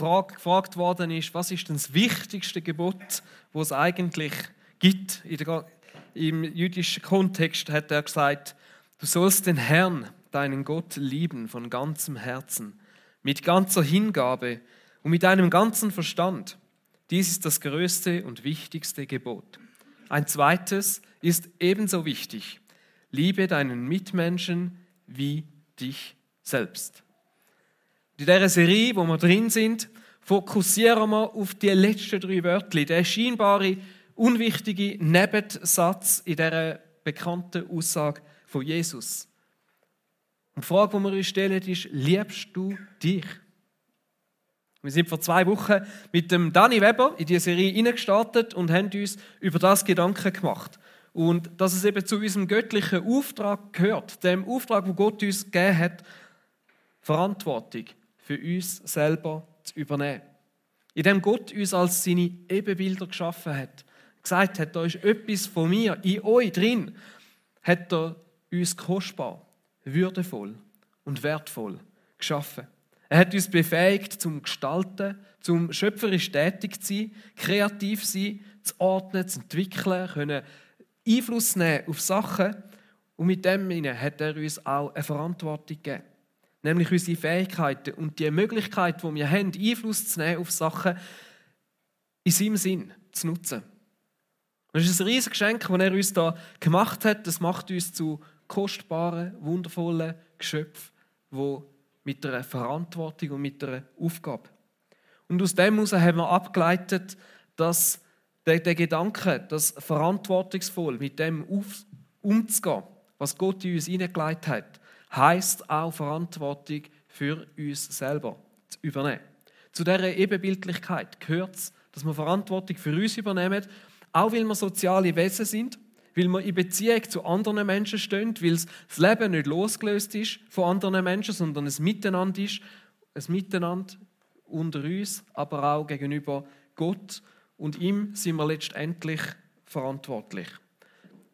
gefragt worden ist, was ist denn das wichtigste Gebot, was es eigentlich gibt. Im jüdischen Kontext hat er gesagt, du sollst den Herrn, deinen Gott, lieben von ganzem Herzen, mit ganzer Hingabe und mit deinem ganzen Verstand. Dies ist das größte und wichtigste Gebot. Ein zweites ist ebenso wichtig. Liebe deinen Mitmenschen wie dich selbst. In dieser Serie, wo wir drin sind, fokussieren wir auf die letzten drei Wörter, der scheinbare, unwichtige Nebensatz in dieser bekannten Aussage von Jesus. Und die Frage, die wir uns stellen, ist, liebst du dich? Wir sind vor zwei Wochen mit dem Danny Weber in diese Serie hineingestartet und haben uns über das Gedanken gemacht. Und dass es eben zu unserem göttlichen Auftrag gehört, dem Auftrag, wo Gott uns gegeben hat, Verantwortung für uns selber zu übernehmen. In dem Gott uns als seine Ebenbilder geschaffen hat, gesagt hat, da ist etwas von mir in euch drin, hat er uns kostbar, würdevoll und wertvoll geschaffen. Er hat uns befähigt zum Gestalten, zum schöpferisch tätig zu sein, kreativ zu sein, zu ordnen, zu entwickeln, können Einfluss nehmen auf Sachen. Und mit dem hat er uns auch eine Verantwortung gegeben. Nämlich unsere Fähigkeiten und die Möglichkeit, die wir haben, Einfluss zu nehmen auf Sachen, in seinem Sinn zu nutzen. Das ist ein riesiges Geschenk, das er uns da gemacht hat. Das macht uns zu kostbaren, wundervollen Geschöpfen, die mit einer Verantwortung und mit einer Aufgabe. Und aus dem heraus haben wir abgeleitet, dass der, der Gedanke, dass verantwortungsvoll mit dem auf, umzugehen, was Gott in uns hineingelegt hat, heißt auch Verantwortung für uns selber zu übernehmen. Zu dieser Ebenbildlichkeit gehört es, dass wir Verantwortung für uns übernehmen, auch weil wir soziale Wesen sind weil wir in Beziehung zu anderen Menschen stehen, weil das Leben nicht losgelöst ist von anderen Menschen, sondern ein Miteinander ist, ein Miteinander unter uns, aber auch gegenüber Gott und ihm sind wir letztendlich verantwortlich.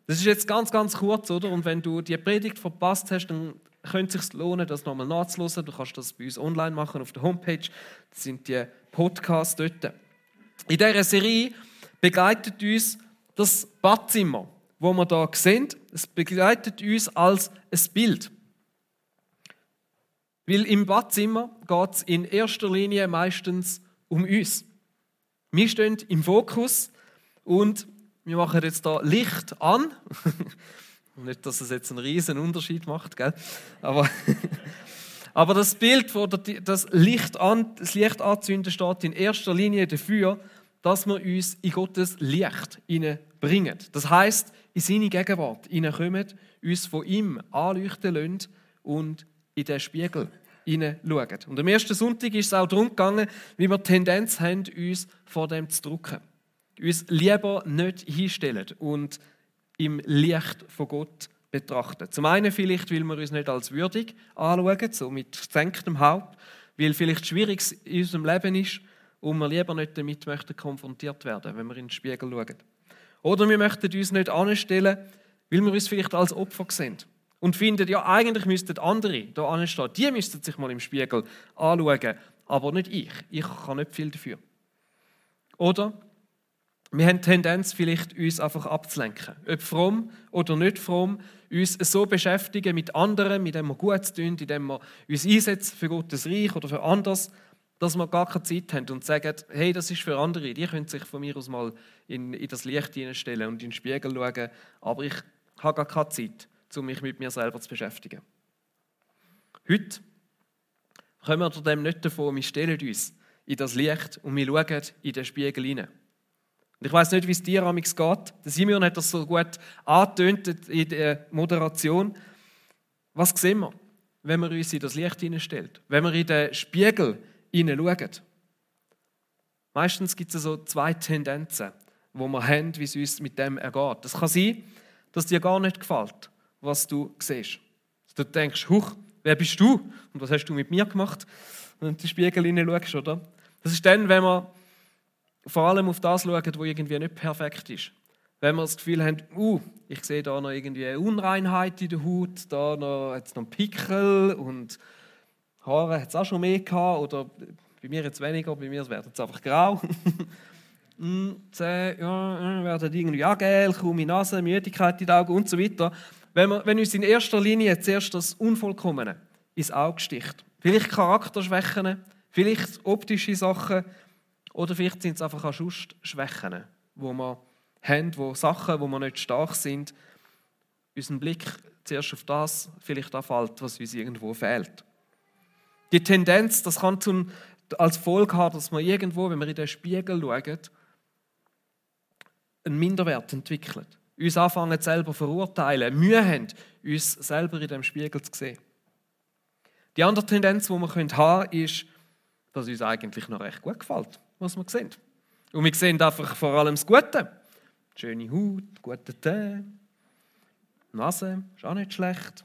Das ist jetzt ganz, ganz kurz, oder? Und wenn du die Predigt verpasst hast, dann könnte es sich lohnen, das nochmal nachzulesen. Du kannst das bei uns online machen auf der Homepage. Das sind die Podcasts dort. In dieser Serie begleitet uns das Badzimmer wo wir da sehen, es begleitet uns als ein Bild. Weil im Badzimmer geht es in erster Linie meistens um uns. Wir stehen im Fokus und wir machen jetzt da Licht an. Nicht, dass es jetzt einen riesen Unterschied macht, gell? Aber, aber das Bild, wo das Licht, an, das Licht anzünden, steht in erster Linie dafür, dass wir uns in Gottes Licht bringen. Das heißt, in seine Gegenwart hineinkommen, uns von ihm anleuchten lassen und in den Spiegel hineinschauen. Und am ersten Sonntag ist es auch darum gegangen, wie wir die Tendenz haben, uns vor dem zu drucken. Uns lieber nicht hinstellen und im Licht von Gott betrachten. Zum einen vielleicht, weil wir uns nicht als würdig anschauen, so mit gesenktem Haupt, weil vielleicht schwierig in unserem Leben ist und wir lieber nicht damit möchten konfrontiert werden, wenn wir in den Spiegel schauen. Oder wir möchten uns nicht anstellen, weil wir uns vielleicht als Opfer sehen. Und finden, ja, eigentlich müssten andere da anstehen. Die müssten sich mal im Spiegel anschauen, aber nicht ich. Ich kann nicht viel dafür. Oder wir haben die Tendenz, vielleicht uns einfach abzulenken. Ob fromm oder nicht fromm, uns so beschäftigen mit anderen, mit dem wir gut tun, indem wir uns einsetzen für Gottes Reich oder für anders, dass wir gar keine Zeit haben und sagen, hey, das ist für andere, die können sich von mir aus mal in, in das Licht hineinstellen und in den Spiegel schauen, aber ich habe gar keine Zeit, um mich mit mir selber zu beschäftigen. Heute kommen wir dem nicht davon, wir stellen uns in das Licht und wir schauen in den Spiegel hinein. Und ich weiß nicht, wie es dir amigs geht. Der Simeon hat das so gut angetönt in der Moderation. Was sehen wir, wenn wir uns in das Licht hineinstellen? Wenn wir in den Spiegel hineinschauen. Meistens gibt es so zwei Tendenzen, wo wir haben, wie es uns mit dem ergeht. Das kann sein, dass dir gar nicht gefällt, was du siehst. Du denkst, huch, wer bist du und was hast du mit mir gemacht? Und in den Spiegel hineinschaust, oder? Das ist dann, wenn wir vor allem auf das schauen, was irgendwie nicht perfekt ist. Wenn wir das Gefühl haben, uh, ich sehe da noch irgendwie eine Unreinheit in der Haut, da noch, jetzt noch einen Pickel und Haare hat es auch schon mehr gehabt oder Bei mir jetzt weniger, bei mir wird es einfach grau. Hm, Zähne ja, werden irgendwie agel, krumme Nase, Müdigkeit in den Augen und so weiter. Wenn, wir, wenn uns in erster Linie zuerst das Unvollkommene ins Auge sticht, vielleicht Charakterschwächen, vielleicht optische Sachen oder vielleicht sind es einfach auch Schwächen, wo wir haben, wo Sachen, wo wir nicht stark sind, unseren Blick zuerst auf das vielleicht auch fällt, was uns irgendwo fehlt. Die Tendenz, das kann zum, als Folge haben, dass man irgendwo, wenn wir in den Spiegel schauen, einen Minderwert entwickelt. Uns anfangen selber verurteilen, Mühe haben, uns selber in dem Spiegel zu sehen. Die andere Tendenz, die wir haben können, ist, dass uns eigentlich noch recht gut gefällt, was wir sehen. Und wir sehen einfach vor allem das Gute. Schöne Haut, gute Tee, Nase, ist auch nicht schlecht.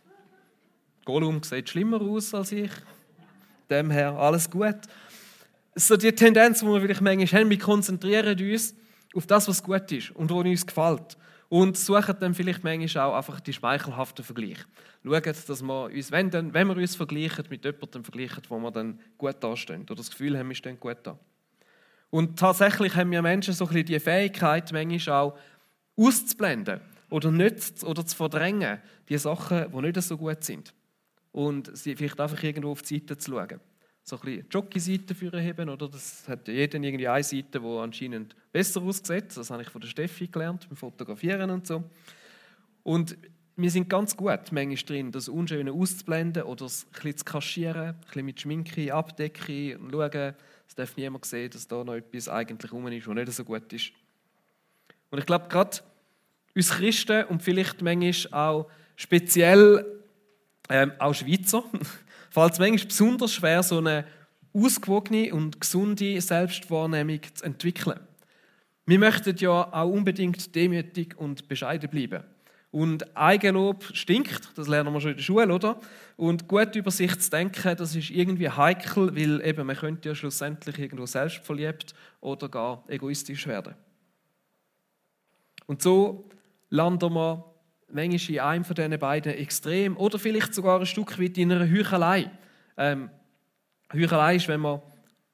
Gollum sieht schlimmer aus als ich. Dem her alles gut. So die Tendenz, die wir vielleicht manchmal haben, wir konzentrieren uns auf das, was gut ist und was uns gefällt. Und suchen dann vielleicht manchmal auch einfach die schmeichelhaften Vergleiche. Schauen, dass wir uns, wenn, dann, wenn wir uns vergleichen, mit jemandem vergleichen, wo wir dann gut dastehen oder das Gefühl haben, wir stehen gut da. Und tatsächlich haben wir Menschen so ein bisschen die Fähigkeit, manchmal auch auszublenden oder nicht oder zu verdrängen, die Sachen, die nicht so gut sind. Und sie vielleicht einfach irgendwo auf die Seite zu schauen so ein bisschen Jockey-Seite führen oder? Das hat ja jeder irgendwie eine Seite, die anscheinend besser aussieht. Das habe ich von der Steffi gelernt, beim Fotografieren und so. Und wir sind ganz gut manchmal drin, das Unschöne auszublenden oder es ein bisschen zu kaschieren, ein bisschen mit Schminke abdecken und schauen, es darf niemand sehen, dass da noch etwas eigentlich rum ist, was nicht so gut ist. Und ich glaube, gerade uns Christen und vielleicht manchmal auch speziell ähm, auch Schweizer, fällt es manchmal besonders schwer, so eine ausgewogene und gesunde Selbstwahrnehmung zu entwickeln. Wir möchten ja auch unbedingt demütig und bescheiden bleiben. Und Eigenlob stinkt, das lernen wir schon in der Schule, oder? Und gut über sich zu denken, das ist irgendwie heikel, weil eben man könnte ja schlussendlich irgendwo selbstverliebt oder gar egoistisch werden. Und so landen wir manchmal in einem von diesen beiden Extremen oder vielleicht sogar ein Stück weit in einer Heuchelei. Ähm, Heuchelei ist, wenn wir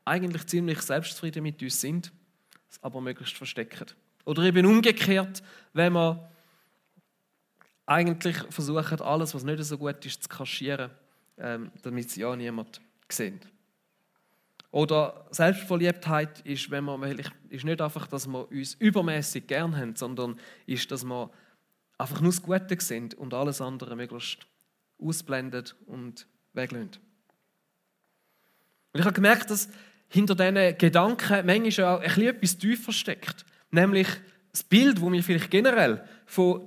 eigentlich ziemlich selbstzufrieden mit uns sind, es aber möglichst verstecken. Oder eben umgekehrt, wenn wir eigentlich versuchen, alles, was nicht so gut ist, zu kaschieren, ähm, damit es ja niemand sieht. Oder Selbstverliebtheit ist, wenn man, ist nicht einfach, dass wir uns übermäßig gern haben, sondern ist, dass wir einfach nur das Gute sind und alles andere möglichst ausblendet und weglöhnt. Und ich habe gemerkt, dass hinter diesen Gedanken manchmal auch etwas tiefer steckt. Nämlich das Bild, das wir vielleicht generell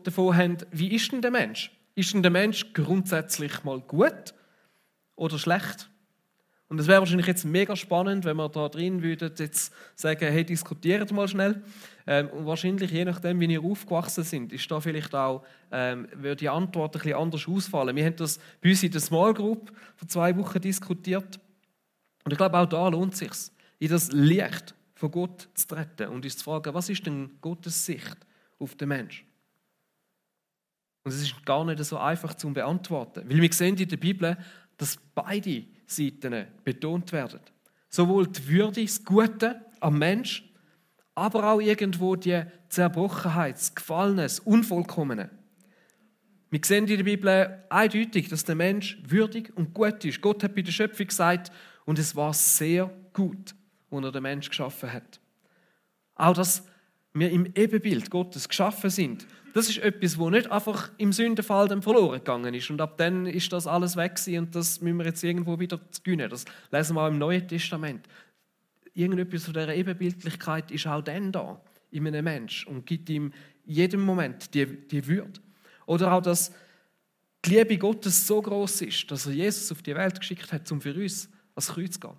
davon haben, wie ist denn der Mensch? Ist denn der Mensch grundsätzlich mal gut oder schlecht? Und es wäre wahrscheinlich jetzt mega spannend, wenn wir da drin würden jetzt sagen, hey, diskutiert mal schnell. Ähm, und wahrscheinlich, je nachdem, wie ihr aufgewachsen sind, ist da vielleicht auch, ähm, würde die Antwort ein bisschen anders ausfallen. Wir haben das bei uns in der Small Group vor zwei Wochen diskutiert. Und ich glaube, auch da lohnt es sich, in das Licht von Gott zu treten und uns zu fragen, was ist denn Gottes Sicht auf den Mensch? Und es ist gar nicht so einfach zu beantworten, weil wir sehen in der Bibel, dass beide Seiten betont werden. Sowohl die Würde, das Gute am Mensch, aber auch irgendwo die Zerbrochenheit, das Gefallene, das Unvollkommene. Wir sehen in der Bibel eindeutig, dass der Mensch würdig und gut ist. Gott hat bei der Schöpfung gesagt, und es war sehr gut, wo er den Mensch geschaffen hat. Auch, dass wir im Ebenbild Gottes geschaffen sind das ist etwas, wo nicht einfach im Sündenfall dann verloren gegangen ist. Und ab dann ist das alles weg und das müssen wir jetzt irgendwo wieder gewinnen. Das lesen wir auch im Neuen Testament. Irgendetwas von dieser Ebenbildlichkeit ist auch dann da, in einem Mensch und gibt ihm jedem Moment die, die Würde. Oder auch, dass die Liebe Gottes so groß ist, dass er Jesus auf die Welt geschickt hat, um für uns ans Kreuz zu gehen.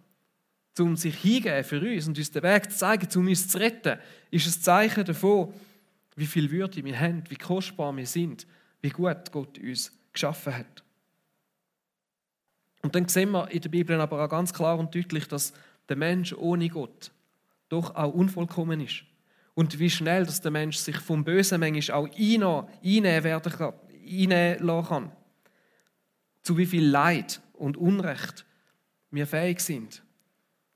Um sich hingeben für uns und uns den Weg zu zeigen, um uns zu retten, ist ein Zeichen davon, wie viel Würde wir haben, wie kostbar wir sind, wie gut Gott uns geschaffen hat. Und dann sehen wir in der Bibel aber auch ganz klar und deutlich, dass der Mensch ohne Gott doch auch unvollkommen ist. Und wie schnell dass der Mensch sich vom Bösen manchmal auch einnehmen, kann, kann. Zu wie viel Leid und Unrecht wir fähig sind,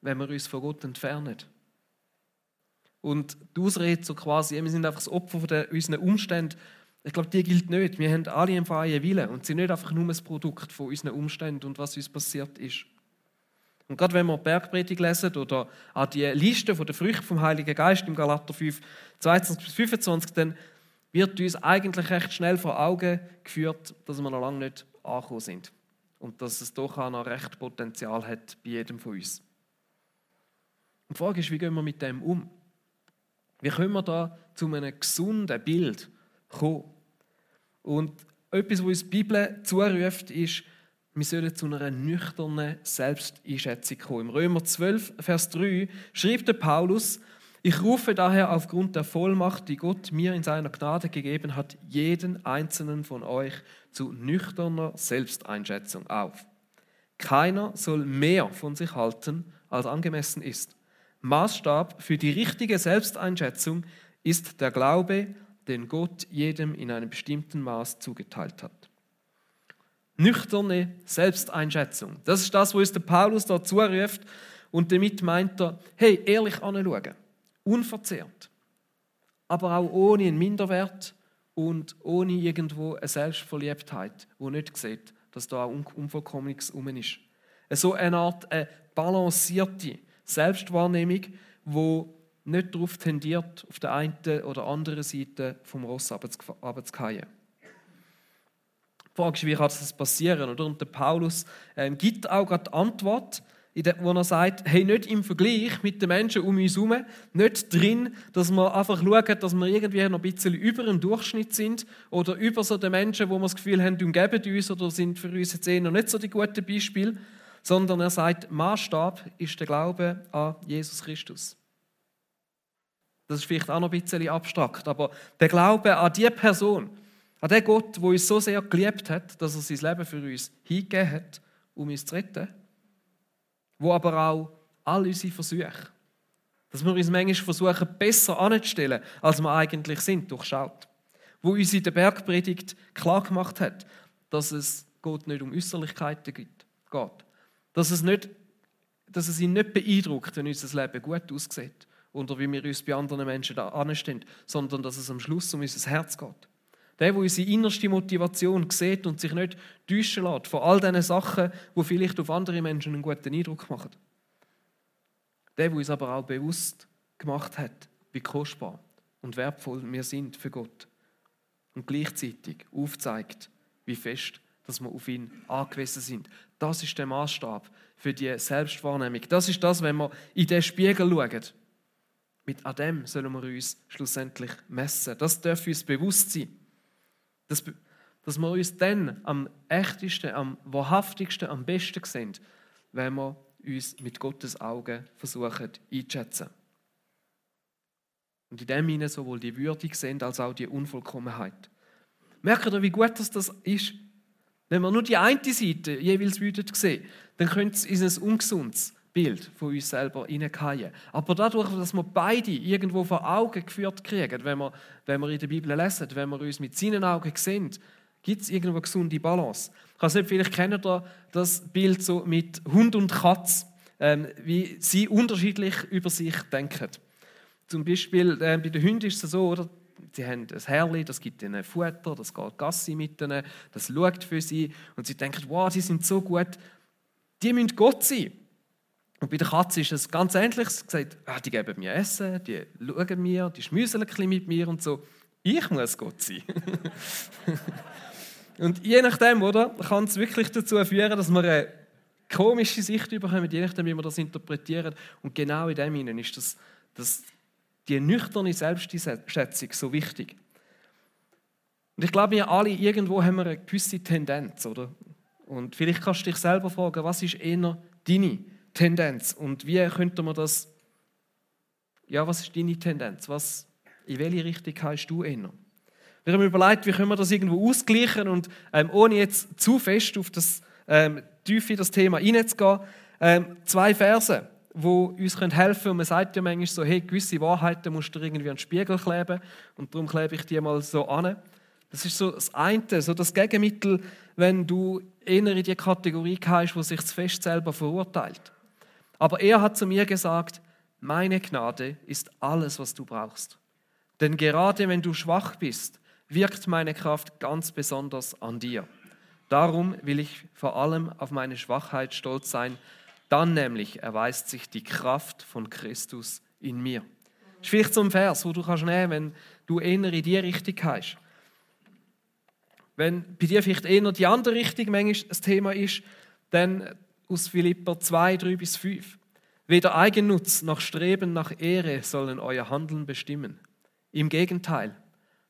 wenn wir uns von Gott entfernen. Und die Ausrede so quasi, wir sind einfach das Opfer von der, unseren Umständen, ich glaube, die gilt nicht. Wir haben alle einen freien Willen und sind nicht einfach nur das Produkt von unseren Umständen und was uns passiert ist. Und gerade wenn wir Bergpredigt lesen oder auch die Liste der Früchte vom Heiligen Geist im Galater 5, 22 bis 25, dann wird uns eigentlich recht schnell vor Augen geführt, dass wir noch lange nicht angekommen sind. Und dass es doch auch noch recht Potenzial hat bei jedem von uns. Die Frage ist, wie gehen wir mit dem um? Wie können wir da zu einem gesunden Bild kommen? Und etwas, was uns die Bibel zuruft, ist, wir sollen zu einer nüchternen Selbsteinschätzung kommen. Im Römer 12, Vers 3 schreibt der Paulus, ich rufe daher aufgrund der Vollmacht, die Gott mir in seiner Gnade gegeben hat, jeden einzelnen von euch zu nüchterner Selbsteinschätzung auf. Keiner soll mehr von sich halten, als angemessen ist. Maßstab für die richtige Selbsteinschätzung ist der Glaube, den Gott jedem in einem bestimmten Maß zugeteilt hat. Nüchterne Selbsteinschätzung. Das ist das, was uns der Paulus da zuruft. Und damit meint er, hey, ehrlich anschauen. Unverzehrt. Aber auch ohne einen Minderwert und ohne irgendwo eine Selbstverliebtheit, wo nicht sieht, dass da auch Unvollkommenes um ist. So eine Art eine balancierte Selbstwahrnehmung, wo nicht darauf tendiert, auf der einen oder anderen Seite vom Ross runterzufallen. Die Frage ist, wie kann das passieren? Oder? Und der Paulus ähm, gibt auch gerade die Antwort, wo er sagt, hey, nicht im Vergleich mit den Menschen um uns herum, nicht drin, dass wir einfach schauen, dass wir irgendwie noch ein bisschen über dem Durchschnitt sind oder über so den Menschen, wo wir das Gefühl haben, umgeben uns oder sind für uns jetzt eher noch nicht so die guten Beispiele, sondern er sagt, Maßstab ist der Glaube an Jesus Christus. Das ist vielleicht auch noch ein bisschen abstrakt, aber der Glaube an die Person, an den Gott, der uns so sehr geliebt hat, dass er sein Leben für uns hingegeben hat, um uns zu retten, wo aber auch all unsere Versuche, dass wir uns manchmal versuchen, besser anzustellen, als wir eigentlich sind, durchschaut. Wo uns in der Bergpredigt klar gemacht hat, dass es Gott nicht um Äußerlichkeiten geht, dass es, nicht, dass es ihn nicht beeindruckt, wenn unser Leben gut aussieht oder wie wir uns bei anderen Menschen da anstehen, sondern dass es am Schluss um unser Herz geht. Der, der unsere innerste Motivation sieht und sich nicht täuschen lässt von all diesen Sachen, die vielleicht auf andere Menschen einen guten Eindruck machen. Der, der uns aber auch bewusst gemacht hat, wie kostbar und wertvoll wir sind für Gott. Und gleichzeitig aufzeigt, wie fest dass wir auf ihn angewiesen sind. Das ist der Maßstab für die Selbstwahrnehmung. Das ist das, wenn wir in den Spiegel schauen. Mit dem sollen wir uns schlussendlich messen. Das darf uns bewusst sein. Dass, dass wir uns dann am echtesten, am wahrhaftigsten, am besten sehen, wenn wir uns mit Gottes Augen versuchen einzuschätzen. Und in dem hinein sowohl die Würdig sind als auch die Unvollkommenheit. Merkt ihr, wie gut das ist? Wenn wir nur die eine Seite jeweils sehen dann könnte es in ein ungesundes Bild von uns selber hineingehen. Aber dadurch, dass wir beide irgendwo vor Augen geführt kriegen, wenn wir, wenn wir in der Bibel lesen, wenn wir uns mit seinen Augen sehen, gibt es irgendwo eine gesunde Balance. Ich weiß nicht, vielleicht kennt ihr das Bild so mit Hund und Katz, ähm, wie sie unterschiedlich über sich denken. Zum Beispiel äh, bei den Hunden ist es so, oder? Sie haben ein Herrli, das gibt ihnen Futter, das geht Gassi mit ihnen, das schaut für sie und sie denken, wow, die sind so gut, die müssen Gott sein. Und bei der Katze ist es ganz ähnlich. Sie sagt, ah, die geben mir Essen, die schauen mir, die schmüseln ein mit mir und so. Ich muss Gott sein. und je nachdem, oder, kann es wirklich dazu führen, dass man eine komische Sicht bekommt, je nachdem, wie man das interpretiert. Und genau in dem Ihnen ist das, das die nüchterne Selbstschätzung so wichtig. Und ich glaube, wir alle irgendwo haben wir eine gewisse Tendenz, oder? Und vielleicht kannst du dich selber fragen, was ist eher deine Tendenz und wie könnte man das, ja, was ist deine Tendenz? Was, in welche Richtung hast du eher? Wir haben überlegt, wie können wir das irgendwo ausgleichen und ähm, ohne jetzt zu fest auf das ähm, tief in das Thema hineinzugehen, ähm, zwei Verse wo uns helfen können. Und man sagt ja manchmal so, hey, gewisse Wahrheiten musst du irgendwie an den Spiegel kleben und darum klebe ich die mal so an. Das ist so das eine, so das Gegenmittel, wenn du eher in die Kategorie gehst, wo sich das Fest selber verurteilt. Aber er hat zu mir gesagt, meine Gnade ist alles, was du brauchst. Denn gerade wenn du schwach bist, wirkt meine Kraft ganz besonders an dir. Darum will ich vor allem auf meine Schwachheit stolz sein. Dann nämlich erweist sich die Kraft von Christus in mir. Das ist vielleicht Vers, wo du kannst nehmen, wenn du eher in die Richtung hast. Wenn bei dir vielleicht eher die andere Richtung manchmal das Thema ist, dann aus Philipper 2, 3 bis 5. Weder Eigennutz noch Streben nach Ehre sollen euer Handeln bestimmen. Im Gegenteil,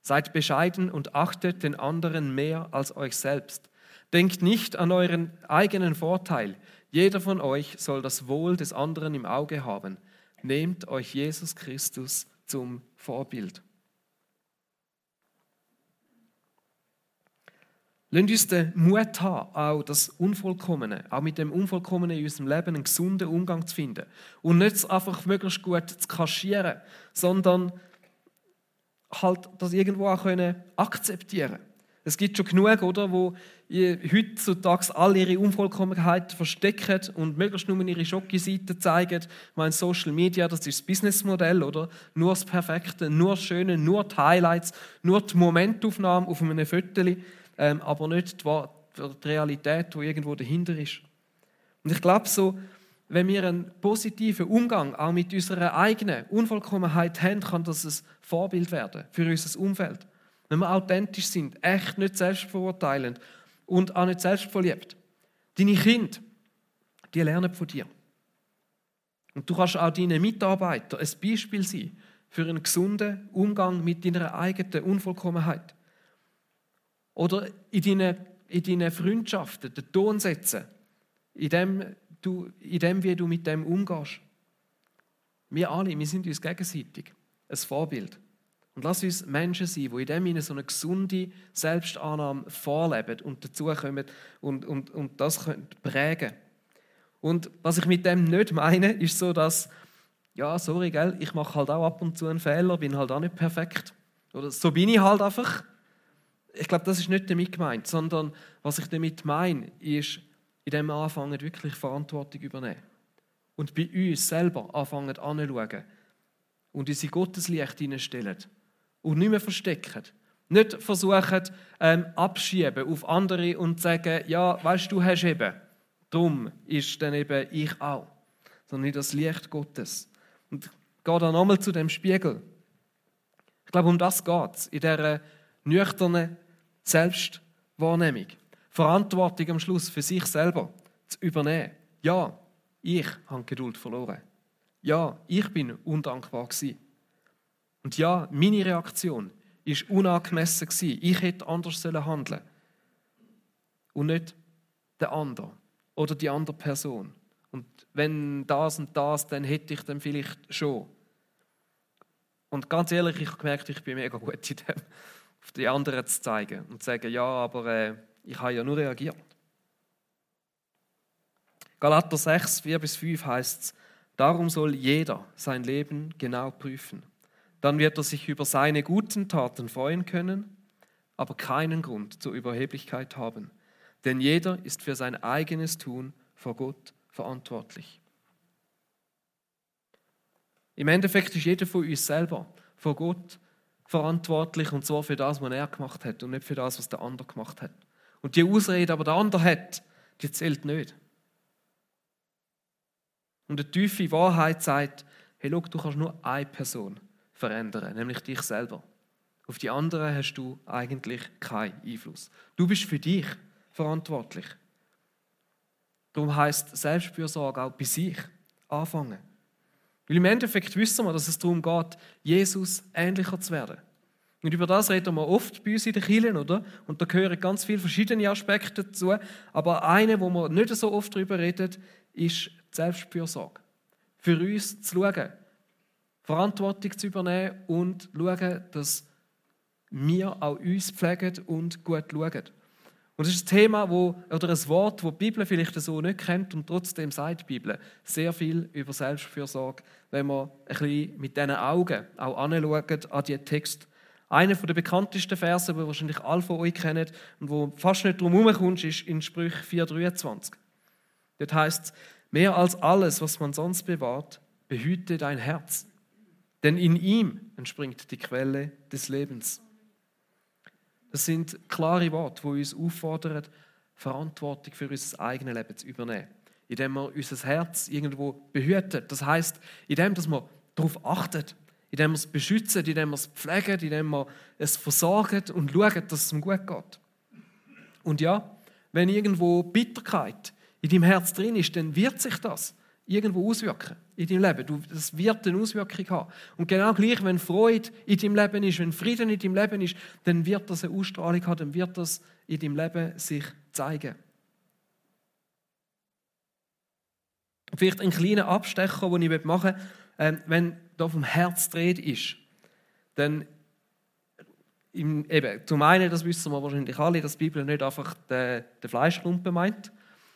seid bescheiden und achtet den anderen mehr als euch selbst. Denkt nicht an euren eigenen Vorteil. Jeder von euch soll das Wohl des anderen im Auge haben. Nehmt euch Jesus Christus zum Vorbild. Lasst uns den Mut haben, auch das Unvollkommene, auch mit dem Unvollkommenen in unserem Leben einen gesunden Umgang zu finden. Und nicht einfach möglichst gut zu kaschieren, sondern halt das irgendwo auch können akzeptieren Es gibt schon genug, oder, wo heutzutage all ihre Unvollkommenheit verstecken und möglichst nur ihre Schocke-Seite zeigen. Ich meine, Social Media, das ist das Businessmodell, oder? Nur das Perfekte, nur das Schöne, nur die Highlights, nur die Momentaufnahme auf einem Foto ähm, aber nicht die, die Realität, die irgendwo dahinter ist. Und ich glaube so, wenn wir einen positiven Umgang auch mit unserer eigenen Unvollkommenheit haben, kann das ein Vorbild werden für unser Umfeld. Wenn wir authentisch sind, echt nicht selbstverurteilend und auch nicht selbstverliebt. Deine Kinder, die lernen von dir. Und du kannst auch deinen Mitarbeitern ein Beispiel sein für einen gesunden Umgang mit deiner eigenen Unvollkommenheit. Oder in deinen, in deinen Freundschaften den Ton setzen, in dem, du, in dem, wie du mit dem umgehst. Wir alle, wir sind uns gegenseitig ein Vorbild. Und lass uns Menschen sein, die in dem Sinne so eine gesunde Selbstannahme vorleben und dazukommen und, und, und das prägen Und was ich mit dem nicht meine, ist so, dass, ja, sorry, gell, ich mache halt auch ab und zu einen Fehler, bin halt auch nicht perfekt. Oder so bin ich halt einfach ich glaube, das ist nicht damit gemeint, sondern was ich damit meine, ist, in dem anfangen wirklich Verantwortung übernehmen. Und bei uns selber anfangen anzuschauen und unsere Gotteslicht hineinstellen und nicht mehr verstecken. Nicht versuchen, ähm, abschieben auf andere und sagen, ja, weißt du, hast eben, darum ist dann eben ich auch. Sondern in das Licht Gottes. Und ich gehe dann nochmal zu dem Spiegel. Ich glaube, um das geht es in dieser nüchternen Selbstwahrnehmung. Verantwortung am Schluss für sich selber zu übernehmen. Ja, ich habe Geduld verloren. Ja, ich bin undankbar gewesen. Und ja, meine Reaktion ist unangemessen. Ich hätte anders handeln sollen und nicht der andere oder die andere Person. Und wenn das und das, dann hätte ich dann vielleicht schon. Und ganz ehrlich, ich habe gemerkt, ich bin mega gut in dem auf die anderen zu zeigen und zu sagen, ja, aber äh, ich habe ja nur reagiert. Galater 6, 4 bis 5 heißt es, darum soll jeder sein Leben genau prüfen. Dann wird er sich über seine guten Taten freuen können, aber keinen Grund zur Überheblichkeit haben. Denn jeder ist für sein eigenes Tun vor Gott verantwortlich. Im Endeffekt ist jeder von uns selber vor Gott verantwortlich und zwar für das, was er gemacht hat und nicht für das, was der andere gemacht hat. Und die Ausrede, aber der andere hat, die zählt nicht. Und die tiefe Wahrheit sagt, hey, schau, du kannst nur eine Person verändern, nämlich dich selber. Auf die anderen hast du eigentlich keinen Einfluss. Du bist für dich verantwortlich. Darum heißt Selbstfürsorge auch bei sich anfangen. Weil im Endeffekt wissen wir, dass es darum geht, Jesus ähnlicher zu werden. Und über das reden wir oft bei uns in den Kirchen, oder? Und da gehören ganz viele verschiedene Aspekte dazu. Aber eine, wo wir nicht so oft darüber reden, ist die Selbstfürsorge. Für uns zu schauen, Verantwortung zu übernehmen und schauen, dass wir auch uns pflegen und gut schauen. Und das ist ein Thema, wo, oder ein Wort, das die Bibel vielleicht so nicht kennt und trotzdem sagt die Bibel sehr viel über Selbstfürsorge, wenn man ein bisschen mit diesen Augen auch anschaut an diesen Text. Einer der bekanntesten Verse, die wahrscheinlich alle von euch kennen und wo fast nicht drum herumkommst, ist in Sprüch 4,23. Dort heißt es, Mehr als alles, was man sonst bewahrt, behüte dein Herz, denn in ihm entspringt die Quelle des Lebens. Das sind klare Worte, die uns auffordern, Verantwortung für unser eigenes Leben zu übernehmen. Indem wir unser Herz irgendwo behüten. Das heißt, indem dass wir darauf achten, indem wir es beschützen, indem wir es pflegen, indem wir es versorgen und schauen, dass es ihm gut geht. Und ja, wenn irgendwo Bitterkeit in deinem Herz drin ist, dann wird sich das irgendwo auswirken in deinem Leben. Das wird eine Auswirkung haben. Und genau gleich, wenn Freude in deinem Leben ist, wenn Frieden in deinem Leben ist, dann wird das eine Ausstrahlung haben, dann wird das in deinem Leben sich zeigen. Vielleicht ein kleiner Abstecher, den ich machen möchte, ähm, wenn da vom Herz dreht ist, dann im, eben, zum einen, das wissen wir wahrscheinlich alle, dass die Bibel nicht einfach den, den Fleischklumpen meint,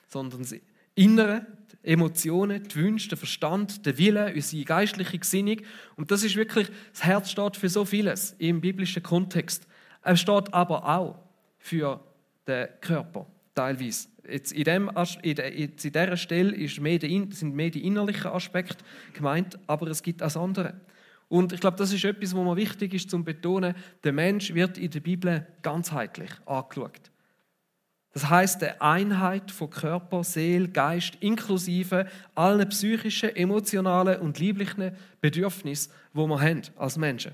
sondern das Innere, Emotionen, die Wünsche, der Verstand, der Wille, unsere geistliche Gesinnung. Und das ist wirklich, das Herz steht für so vieles im biblischen Kontext. Es steht aber auch für den Körper, teilweise. Jetzt in, dem, in, dieser Stelle mehr der, sind mehr die innerlichen Aspekte gemeint, aber es gibt auch andere. Und ich glaube, das ist etwas, was mir wichtig ist zu betonen. Der Mensch wird in der Bibel ganzheitlich angeschaut. Das heißt, der Einheit von Körper, Seele, Geist inklusive allen psychischen, emotionalen und lieblichen Bedürfnissen, wo wir haben als Menschen.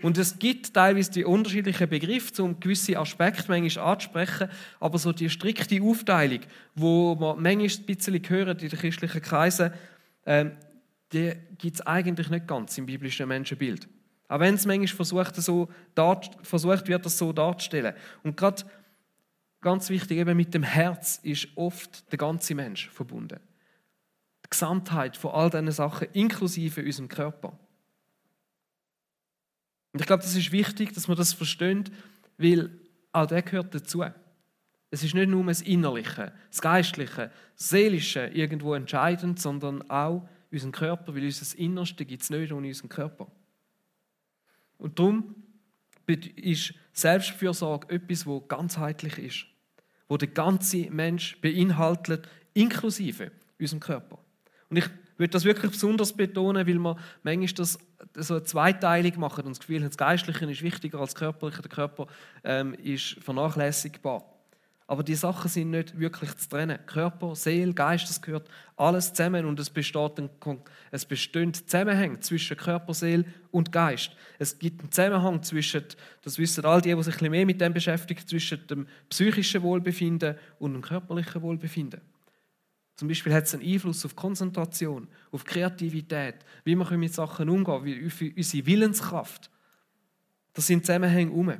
Und es gibt teilweise die unterschiedlichen Begriffe, um gewisse Aspekte manchmal anzusprechen, aber so die strikte Aufteilung, wo man manchmal ein bisschen hören in den christlichen Kreisen, ähm, die gibt es eigentlich nicht ganz im biblischen Menschenbild. Auch wenn es manchmal versucht, so versucht wird, das so darzustellen. Und gerade ganz wichtig, eben mit dem Herz ist oft der ganze Mensch verbunden. Die Gesamtheit von all diesen Sachen, inklusive unserem Körper. Und ich glaube, das ist wichtig, dass man das versteht, weil auch der gehört dazu. Es ist nicht nur das Innerliche, das Geistliche, das Seelische irgendwo entscheidend, sondern auch unseren Körper, weil unser Innerste gibt es nicht ohne unseren Körper. Und darum ist Selbstfürsorge etwas, wo ganzheitlich ist, wo der ganze Mensch beinhaltet, inklusive unserem Körper. Und ich würde das wirklich besonders betonen, weil man manchmal das so zweiteilig machen und das Gefühl das Geistliche ist wichtiger als das Körperliche, der Körper ähm, ist vernachlässigbar. Aber die Sachen sind nicht wirklich zu trennen. Körper, Seele, Geist, das gehört alles zusammen und es besteht ein, es bestehen Zusammenhänge zwischen Körper, Seele und Geist. Es gibt einen Zusammenhang zwischen, das wissen all die, die sich ein mehr mit dem beschäftigen, zwischen dem psychischen Wohlbefinden und dem körperlichen Wohlbefinden. Zum Beispiel hat es einen Einfluss auf Konzentration, auf Kreativität, wie wir mit Sachen umgehen, wie unsere Willenskraft. Das sind Zusammenhänge um.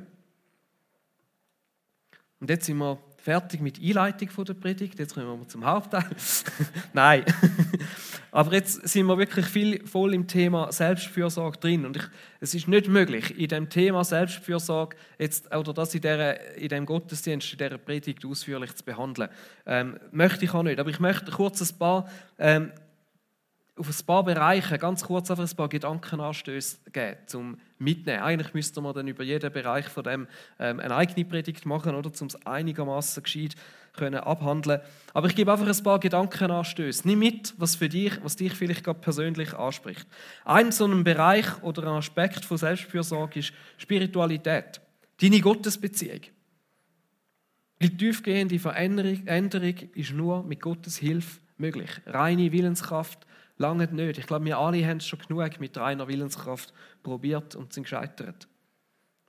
Und jetzt sind wir fertig mit Einleitung der Predigt. Jetzt kommen wir zum Hauptteil. Nein. Aber jetzt sind wir wirklich viel voll im Thema Selbstfürsorge drin. Und ich, es ist nicht möglich, in dem Thema Selbstfürsorge jetzt, oder das in, der, in dem Gottesdienst, in dieser Predigt ausführlich zu behandeln. Ähm, möchte ich auch nicht. Aber ich möchte kurz ein paar ähm, auf ein paar Bereiche ganz kurz einfach ein paar Gedankenanstöße geben, zum Mitnehmen. Eigentlich müsste man dann über jeden Bereich von dem ähm, eine eigene Predigt machen, oder, um es einigermaßen gescheit können abhandeln. Aber ich gebe einfach ein paar Gedankenanstöße. Nimm mit, was für dich, was dich vielleicht gerade persönlich anspricht. Ein so ein Bereich oder ein Aspekt von Selbstfürsorge ist Spiritualität, deine Gottesbeziehung. Die tiefgehende Veränderung ist nur mit Gottes Hilfe möglich. Reine Willenskraft Lange nicht. Ich glaube, wir alle haben es schon genug mit reiner Willenskraft probiert und sind gescheitert.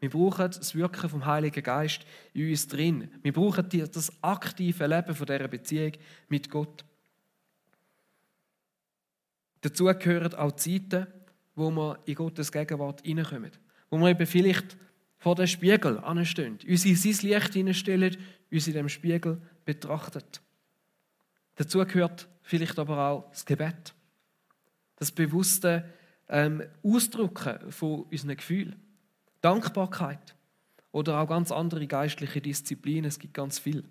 Wir brauchen das Wirken vom Heiligen Geist in uns drin. Wir brauchen das aktive Leben von dieser Beziehung mit Gott. Dazu gehören auch Zeiten, wo wir in Gottes Gegenwart hineinkommen. Wo wir eben vielleicht vor dem Spiegel anstehen, uns in sein Licht hineinstellen, uns in dem Spiegel betrachten. Dazu gehört vielleicht aber auch das Gebet das bewusste ähm, Ausdrücken von unseren Gefühlen. Dankbarkeit oder auch ganz andere geistliche Disziplinen, es gibt ganz viel.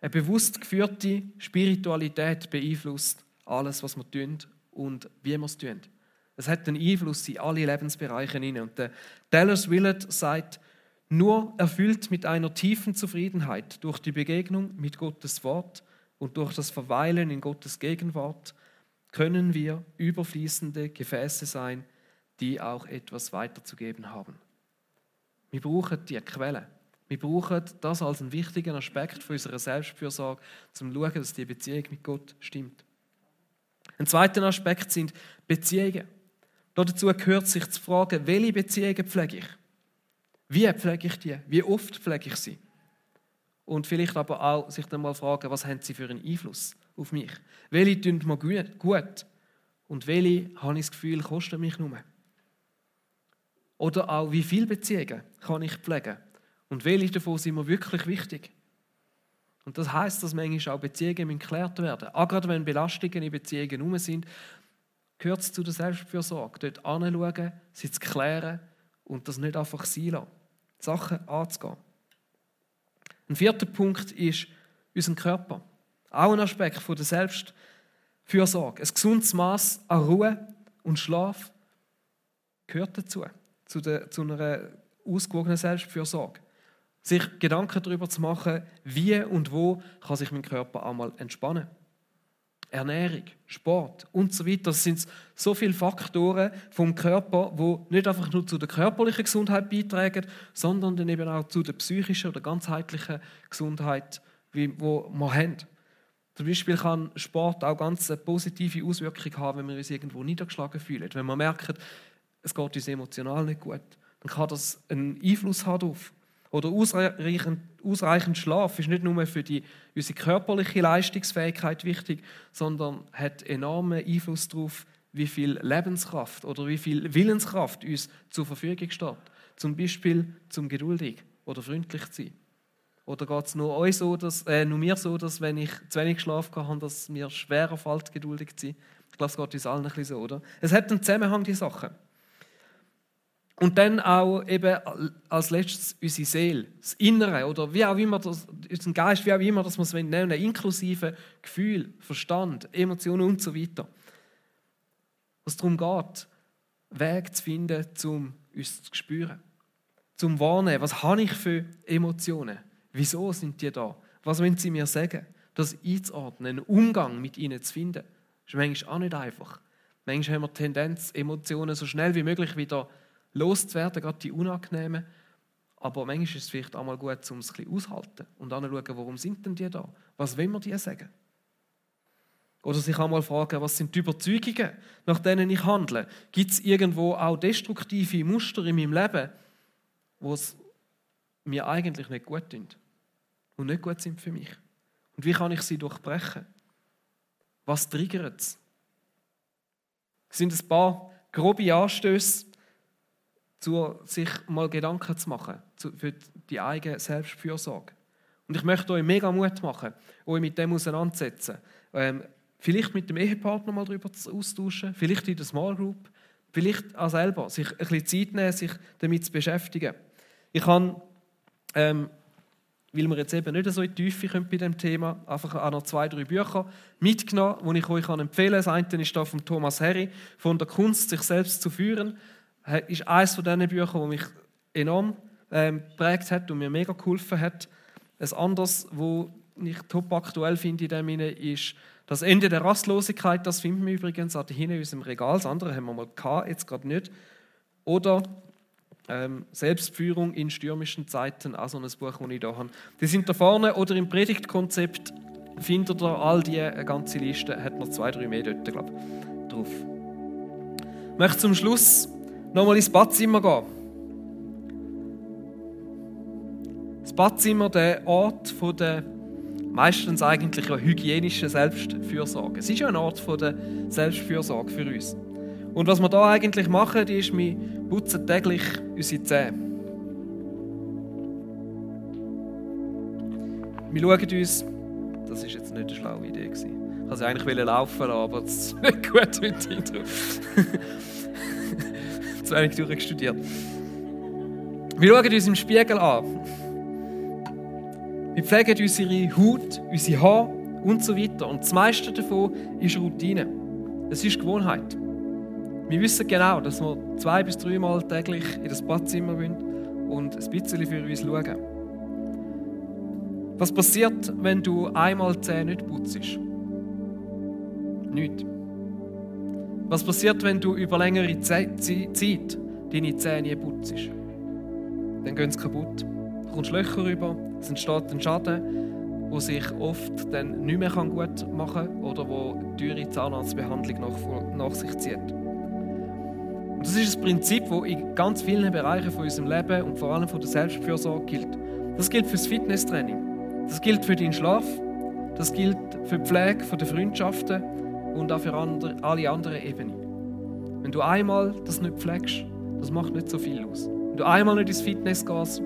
Eine bewusst geführte Spiritualität beeinflusst alles, was wir tun und wie wir es tun. Es hat einen Einfluss in alle Lebensbereiche. Und der Dallas Willett sagt, nur erfüllt mit einer tiefen Zufriedenheit durch die Begegnung mit Gottes Wort und durch das Verweilen in Gottes Gegenwart können wir überfließende Gefäße sein, die auch etwas weiterzugeben haben. Wir brauchen die Quelle. Wir brauchen das als einen wichtigen Aspekt für unsere Selbstfürsorge, zum zu schauen, dass die Beziehung mit Gott stimmt. Ein zweiter Aspekt sind Beziehungen. Dazu gehört sich zu fragen, welche Beziehungen pflege ich? Wie pflege ich die? Wie oft pflege ich sie? Und vielleicht aber auch sich dann mal fragen, was haben sie für einen Einfluss auf mich? Welche tun mir gut? Und welche, habe ich das Gefühl, kosten mich nur? Oder auch, wie viele Beziehungen kann ich pflegen? Und welche davon sind mir wirklich wichtig? Und das heißt, dass manchmal auch Beziehungen geklärt werden. Auch gerade wenn Belastungen in Beziehungen herum sind, gehört es zu der Selbstfürsorge. Dort anschauen, sie zu klären und das nicht einfach sein lassen. Die Sachen anzugehen. Ein vierter Punkt ist unser Körper. Auch ein Aspekt von der Selbstfürsorge. Ein gesundes Maß an Ruhe und Schlaf gehört dazu, zu, der, zu einer ausgewogenen Selbstfürsorge. Sich Gedanken darüber zu machen, wie und wo kann sich mein Körper einmal entspannen. Ernährung, Sport und so weiter. Das sind so viele Faktoren vom Körper, wo nicht einfach nur zu der körperlichen Gesundheit beitragen, sondern dann eben auch zu der psychischen oder ganzheitlichen Gesundheit, die wir haben. Zum Beispiel kann Sport auch ganz positive Auswirkungen haben, wenn wir uns irgendwo niedergeschlagen fühlen. Wenn wir merken, es geht uns emotional nicht gut, dann kann das einen Einfluss haben darauf. Oder ausreichend, ausreichend Schlaf ist nicht nur für die, unsere körperliche Leistungsfähigkeit wichtig, sondern hat enormen Einfluss darauf, wie viel Lebenskraft oder wie viel Willenskraft uns zur Verfügung steht. Zum Beispiel zum geduldig oder freundlich zu sein. Oder geht es nur, euch so, äh, nur mir so, dass wenn ich zu wenig Schlaf habe, dass mir schwerer fällt, geduldig zu sein? Ich glaube, es geht uns allen ein bisschen so, oder? Es hat einen Zusammenhang, die Sachen. Und dann auch eben als letztes unsere Seele, das Innere oder wie auch immer das, unseren Geist, wie auch immer das man es nennen inklusive Gefühl, Verstand, Emotionen und so weiter. Was darum geht, Weg zu finden, um uns zu spüren, zum Warnen, was habe ich für Emotionen, wieso sind die da, was wollen sie mir sagen, das einzuordnen, einen Umgang mit ihnen zu finden, ist manchmal auch nicht einfach. Manchmal haben wir die Tendenz, Emotionen so schnell wie möglich wieder zu loszuwerden, gerade die unangenehmen. Aber manchmal ist es vielleicht auch mal gut, um es ein bisschen auszuhalten und anzuschauen, warum sind denn die da? Was will man dir sagen? Oder sich auch mal fragen, was sind die Überzeugungen, nach denen ich handle? Gibt es irgendwo auch destruktive Muster in meinem Leben, wo es mir eigentlich nicht gut tun und nicht gut sind für mich? Und wie kann ich sie durchbrechen? Was triggert es? Es sind ein paar grobe Anstöße, zu sich mal Gedanken zu machen für die eigene Selbstfürsorge. Und ich möchte euch mega Mut machen, euch mit dem auseinanderzusetzen. Ähm, vielleicht mit dem Ehepartner mal darüber austauschen, vielleicht in der Small Group, vielleicht auch selber, sich ein bisschen Zeit nehmen, sich damit zu beschäftigen. Ich habe, ähm, weil wir jetzt eben nicht so in die Tiefe können bei dem Thema, einfach auch noch zwei, drei Bücher mitgenommen, die ich euch empfehlen kann. Das eine ist da von Thomas Harry, von der Kunst, sich selbst zu führen ist eines von diesen Büchern, das mich enorm ähm, geprägt hat und mir mega geholfen hat. Ein anderes, wo ich top aktuell finde in dem Sinne, ist das Ende der Rastlosigkeit. Das finden wir übrigens auch hinten in unserem Regal. Das andere haben wir mal gehabt, jetzt gerade nicht. Oder ähm, Selbstführung in stürmischen Zeiten, auch so ein Buch, das ich hier habe. Die sind da vorne oder im Predigtkonzept findet ihr all die eine ganze Liste, hat noch zwei, drei mehr dort, glaube ich, drauf. Ich möchte zum Schluss nochmal ins Badzimmer gehen. Das Badzimmer, der Ort von der meistens eigentlich hygienischen Selbstfürsorge. Es ist ja ein Ort von der Selbstfürsorge für uns. Und was wir da eigentlich machen, ist, wir putzen täglich unsere Zähne. Wir schauen uns, das ist jetzt nicht eine schlaue Idee gewesen. Ich wollte eigentlich laufen lassen, aber das ist nicht gut mit dir drauf zu wenig durchstudiert. Wir schauen uns im Spiegel an. Wir pflegen unsere Haut, unsere Haare und so weiter. Und das meiste davon ist Routine. Es ist Gewohnheit. Wir wissen genau, dass wir zwei bis dreimal täglich in das Badzimmer gehen und ein bisschen für uns schauen. Was passiert, wenn du einmal Zähne nicht putzt? Nichts. Was passiert, wenn du über längere Zeit deine Zähne putzt? Dann gehen sie kaputt. Du kommst Löcher rüber, es entsteht ein Schaden, der sich oft dann nicht mehr gut machen kann oder wo teure Zahnarztbehandlung nach sich zieht. Das ist ein Prinzip, das in ganz vielen Bereichen von unserem Leben und vor allem von der Selbstfürsorge gilt. Das gilt für das Fitnesstraining, das gilt für deinen Schlaf, das gilt für die Pflege der Freundschaften und auch für andere, alle anderen Ebenen. Wenn du einmal das nicht pflegst, das macht nicht so viel aus. Wenn du einmal nicht ins Fitness gehst,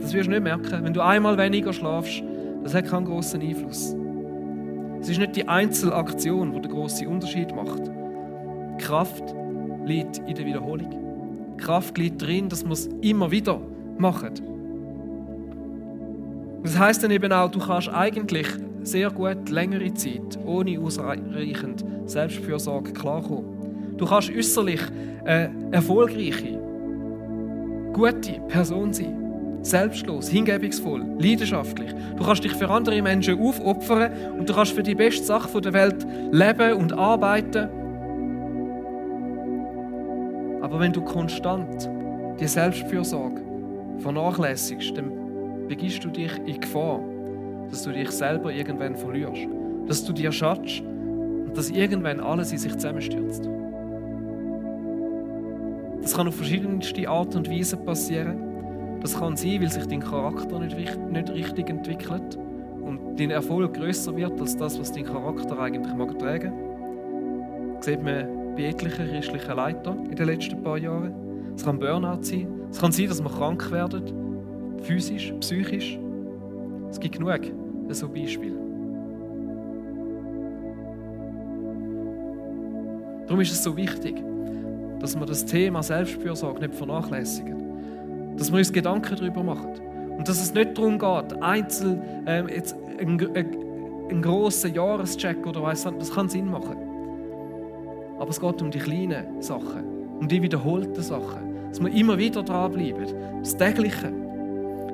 das wirst du nicht merken. Wenn du einmal weniger schlafst, das hat keinen großen Einfluss. Es ist nicht die Einzelaktion, die den grossen Unterschied macht. Kraft liegt in der Wiederholung. Die Kraft liegt darin, dass wir es immer wieder machen. Das heißt dann eben auch, du kannst eigentlich sehr gut längere Zeit ohne ausreichend Selbstfürsorge klarkommen. Du kannst äußerlich eine erfolgreiche, gute Person sein. Selbstlos, hingebungsvoll, leidenschaftlich. Du kannst dich für andere Menschen aufopfern und du kannst für die beste Sache der Welt leben und arbeiten. Aber wenn du konstant die Selbstfürsorge vernachlässigst, dann begibst du dich in Gefahr, dass du dich selber irgendwann verlierst, dass du dir schadest und dass irgendwann alles in sich zusammenstürzt. Das kann auf verschiedenste Art und Weise passieren. Das kann sein, weil sich dein Charakter nicht, richtig entwickelt und dein Erfolg größer wird als das, was dein Charakter eigentlich mag tragen. Sieht man bei etlichen christlichen Leitern in den letzten paar Jahren. Es kann Burnout sein. Es kann sein, dass man krank werden, physisch, psychisch. Es gibt genug so Beispiele. Darum ist es so wichtig, dass wir das Thema Selbstfürsorge nicht vernachlässigen. Dass wir uns Gedanken darüber machen. Und dass es nicht darum geht, einzeln ähm, jetzt einen, einen grossen Jahrescheck oder was, das kann Sinn machen. Aber es geht um die kleinen Sachen, um die wiederholten Sachen. Dass wir immer wieder dranbleiben. Das Tägliche.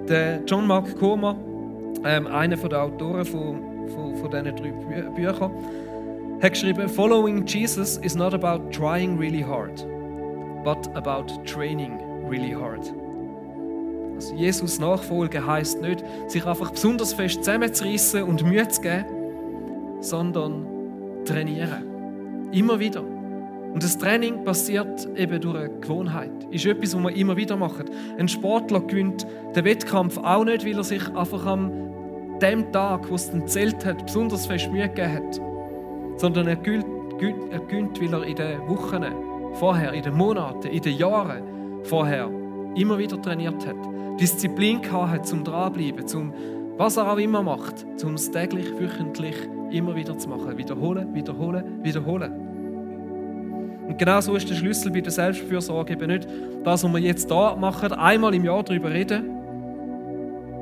Der John Mark Comer, ähm, einer der Autoren von, von, von diesen drei Bü Büchern, hat geschrieben: Following Jesus is not about trying really hard, but about training really hard. Also Jesus nachfolgen heißt nicht, sich einfach besonders fest zusammenzureißen und Mühe zu geben, sondern trainieren. Immer wieder. Und das Training passiert eben durch eine Gewohnheit. Ist etwas, was man immer wieder macht. Ein Sportler gewinnt den Wettkampf auch nicht, weil er sich einfach am dem Tag, wo es dann zählt hat, besonders fest Mühe gegeben hat, sondern er gewinnt, er gewinnt, weil er in den Wochen vorher, in den Monaten, in den Jahren vorher immer wieder trainiert hat. Disziplin gehabt hat, zum dranbleiben, zum was er auch immer macht, um es täglich, wöchentlich immer wieder zu machen. Wiederholen, wiederholen, wiederholen. Und genau so ist der Schlüssel bei der Selbstfürsorge eben nicht das, was wir jetzt da machen, einmal im Jahr darüber reden,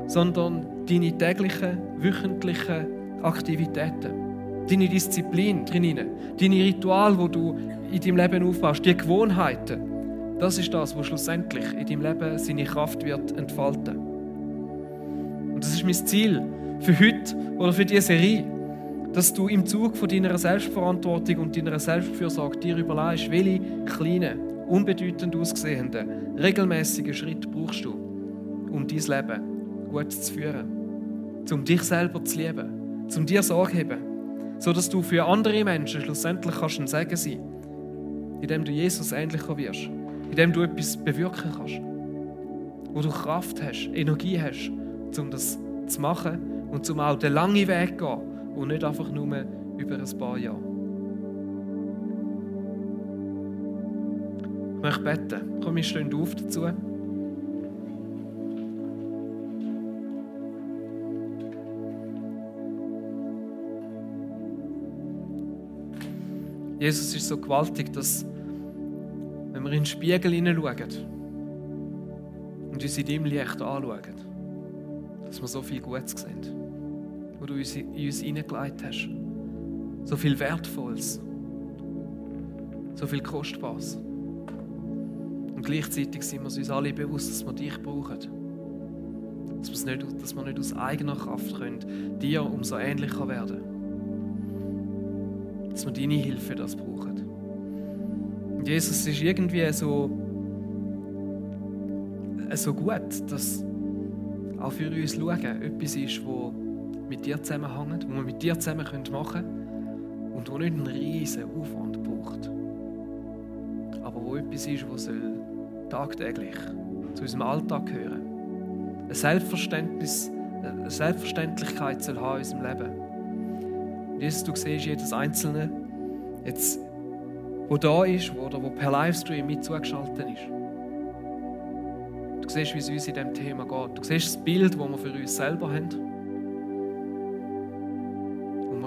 sondern deine täglichen, wöchentlichen Aktivitäten, deine Disziplin drinnen, deine Rituale, wo du in deinem Leben aufbaust, die Gewohnheiten. Das ist das, was schlussendlich in deinem Leben seine Kraft wird entfalten. Und das ist mein Ziel für heute oder für diese Serie, dass du im Zug von deiner Selbstverantwortung und deiner Selbstfürsorge dir überlegst, welche kleinen, unbedeutend aussehenden, regelmäßigen Schritte brauchst du, um dein Leben gut zu führen, um dich selber zu lieben, um dir Sorge zu haben, sodass du für andere Menschen schlussendlich kannst ein Segen sein, indem du Jesus ähnlicher wirst indem du etwas bewirken kannst. Wo du Kraft hast, Energie hast, um das zu machen und zum auch den langen Weg zu gehen und nicht einfach nur über ein paar Jahre. Ich möchte beten. Komm, wir stehen auf dazu. Jesus ist so gewaltig, dass wenn wir in den Spiegel hineinschauen und uns in deinem Licht anschauen, dass wir so viel Gutes sehen, wo du in uns hineingelegt hast. So viel Wertvolles, so viel Kostbares. Und gleichzeitig sind wir uns alle bewusst, dass wir dich brauchen. Dass, nicht, dass wir nicht aus eigener Kraft können, dir umso ähnlicher werden. Dass wir deine Hilfe das brauchen. Und Jesus ist irgendwie so, so gut, dass auch für uns schauen etwas ist, wo mit dir zusammenhängt, wo wir mit dir zusammen machen können und wo nicht einen riesen Aufwand braucht. Aber wo etwas ist, soll tagtäglich zu unserem Alltag gehören. Ein Selbstverständnis, eine Selbstverständlichkeit soll haben in unserem Leben. Und Jesus, du siehst jedes Einzelne, jetzt, wo da ist oder wo per Livestream mit zugeschaltet ist. Du siehst, wie es uns in diesem Thema geht. Du siehst das Bild, das wir für uns selber haben.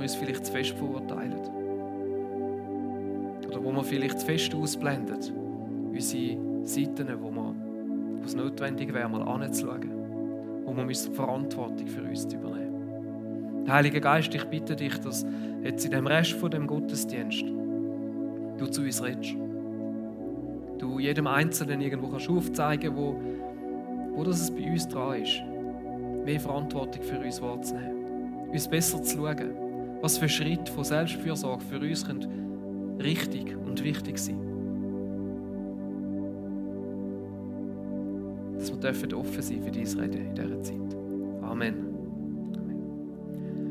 Wir uns vielleicht zu fest verurteilen. Oder wo wir vielleicht zu fest ausblenden. Unsere Seiten, wo, wir, wo es notwendig wäre, mal anzuschauen. Wo wir müssen Verantwortung für uns zu übernehmen. Heiliger Geist, ich bitte dich, dass jetzt in dem Rest von dem Gottesdienst du zu uns redest. Du jedem Einzelnen irgendwo kannst aufzeigen, wo wo das bei uns dran ist, mehr Verantwortung für uns wahrzunehmen, uns besser zu schauen, was für Schritte von Selbstfürsorge für uns können richtig und wichtig sein Dass wir offen sein für dein Reden in dieser Zeit. Amen.